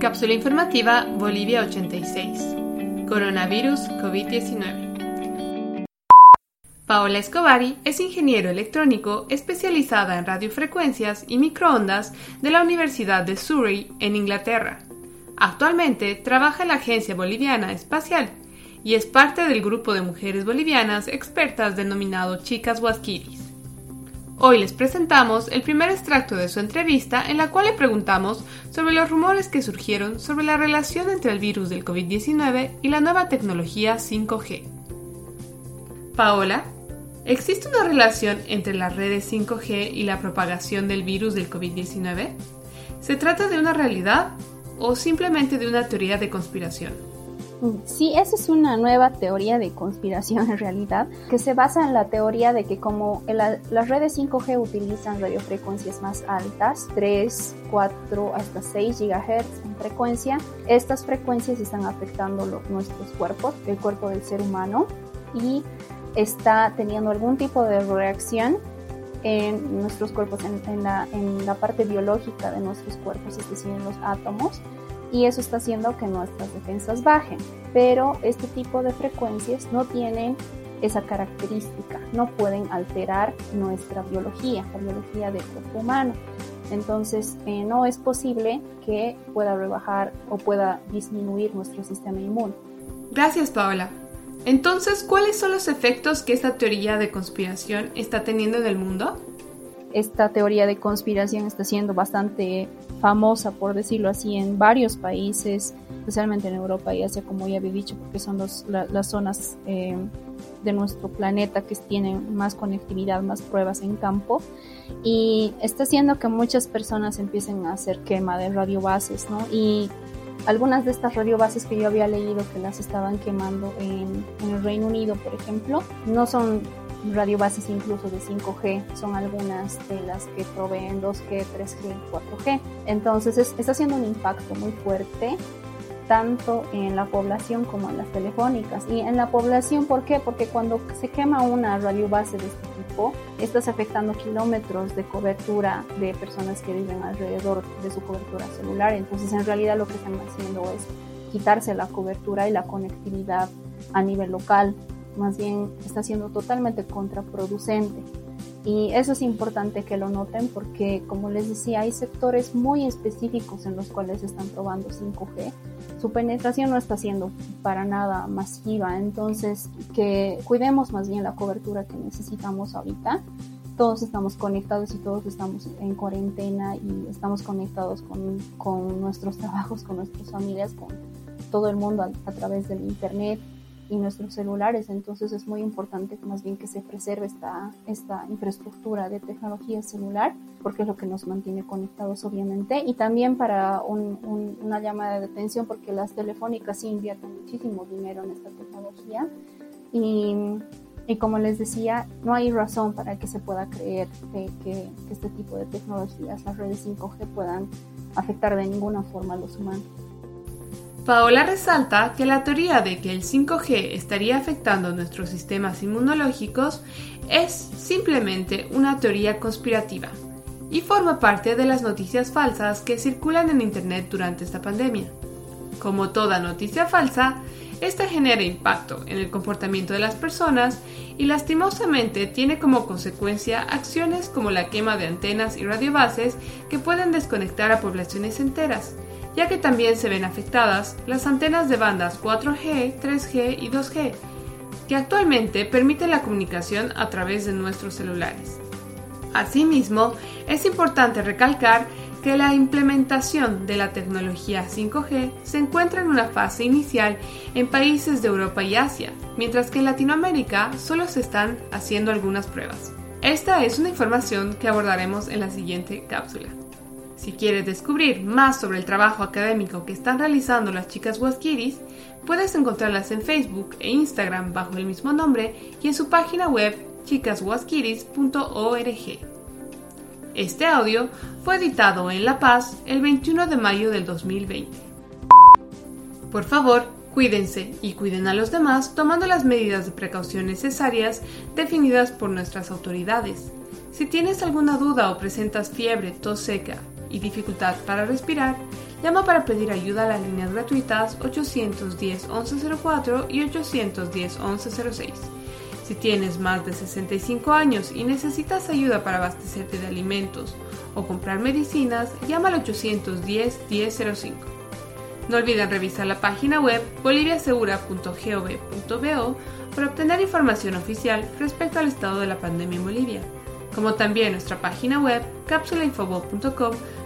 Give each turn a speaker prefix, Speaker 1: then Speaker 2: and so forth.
Speaker 1: Cápsula informativa Bolivia 86. Coronavirus COVID-19. Paola Escobari es ingeniero electrónico especializada en radiofrecuencias y microondas de la Universidad de Surrey, en Inglaterra. Actualmente trabaja en la Agencia Boliviana Espacial y es parte del grupo de mujeres bolivianas expertas denominado Chicas Huasquiris. Hoy les presentamos el primer extracto de su entrevista en la cual le preguntamos sobre los rumores que surgieron sobre la relación entre el virus del COVID-19 y la nueva tecnología 5G. Paola, ¿existe una relación entre las redes 5G y la propagación del virus del COVID-19? ¿Se trata de una realidad o simplemente de una teoría de conspiración?
Speaker 2: Sí, esa es una nueva teoría de conspiración en realidad, que se basa en la teoría de que como las redes 5G utilizan radiofrecuencias más altas, 3, 4 hasta 6 GHz en frecuencia, estas frecuencias están afectando nuestros cuerpos, el cuerpo del ser humano, y está teniendo algún tipo de reacción en nuestros cuerpos, en, la, en la parte biológica de nuestros cuerpos, es decir, en los átomos y eso está haciendo que nuestras defensas bajen. Pero este tipo de frecuencias no tienen esa característica, no pueden alterar nuestra biología, la biología del cuerpo humano. Entonces, eh, no es posible que pueda rebajar o pueda disminuir nuestro sistema inmune.
Speaker 1: Gracias, Paola. Entonces, ¿cuáles son los efectos que esta teoría de conspiración está teniendo en el mundo?
Speaker 2: esta teoría de conspiración está siendo bastante famosa, por decirlo así, en varios países, especialmente en Europa y Asia, como ya había dicho, porque son las zonas eh, de nuestro planeta que tienen más conectividad, más pruebas en campo. Y está haciendo que muchas personas empiecen a hacer quema de radiobases, ¿no? Y algunas de estas radiobases que yo había leído que las estaban quemando en, en el Reino Unido, por ejemplo, no son radiobases incluso de 5G, son algunas de las que proveen 2G, 3G, 4G. Entonces está haciendo un impacto muy fuerte tanto en la población como en las telefónicas. Y en la población, ¿por qué? Porque cuando se quema una radiobase de este tipo, estás afectando kilómetros de cobertura de personas que viven alrededor de su cobertura celular. Entonces, en realidad lo que están haciendo es quitarse la cobertura y la conectividad a nivel local más bien está siendo totalmente contraproducente. Y eso es importante que lo noten porque, como les decía, hay sectores muy específicos en los cuales están probando 5G. Su penetración no está siendo para nada masiva, entonces que cuidemos más bien la cobertura que necesitamos ahorita. Todos estamos conectados y todos estamos en cuarentena y estamos conectados con, con nuestros trabajos, con nuestras familias, con todo el mundo a, a través del Internet y nuestros celulares. Entonces es muy importante más bien que se preserve esta, esta infraestructura de tecnología celular porque es lo que nos mantiene conectados obviamente y también para una llamada de atención porque las telefónicas sí invierten muchísimo dinero en esta tecnología y, y como les decía, no hay razón para que se pueda creer que, que este tipo de tecnologías, las redes 5G, puedan afectar de ninguna forma a los humanos.
Speaker 1: Paola resalta que la teoría de que el 5G estaría afectando nuestros sistemas inmunológicos es simplemente una teoría conspirativa y forma parte de las noticias falsas que circulan en Internet durante esta pandemia. Como toda noticia falsa, esta genera impacto en el comportamiento de las personas y lastimosamente tiene como consecuencia acciones como la quema de antenas y radiobases que pueden desconectar a poblaciones enteras ya que también se ven afectadas las antenas de bandas 4G, 3G y 2G, que actualmente permiten la comunicación a través de nuestros celulares. Asimismo, es importante recalcar que la implementación de la tecnología 5G se encuentra en una fase inicial en países de Europa y Asia, mientras que en Latinoamérica solo se están haciendo algunas pruebas. Esta es una información que abordaremos en la siguiente cápsula. Si quieres descubrir más sobre el trabajo académico que están realizando las chicas Huasquiris, puedes encontrarlas en Facebook e Instagram bajo el mismo nombre y en su página web chicashuasquiris.org. Este audio fue editado en La Paz el 21 de mayo del 2020. Por favor, cuídense y cuiden a los demás tomando las medidas de precaución necesarias definidas por nuestras autoridades. Si tienes alguna duda o presentas fiebre, tos seca, y dificultad para respirar, Llama para pedir ayuda a las líneas gratuitas 810-1104 y 810-1106. Si tienes más de 65 años y necesitas ayuda para abastecerte de alimentos o comprar medicinas, llama al 810-1005. No olviden revisar la página web boliviasegura.gov.bo para obtener información oficial respecto al estado de la pandemia en Bolivia, como también nuestra página web capsulainfobot.com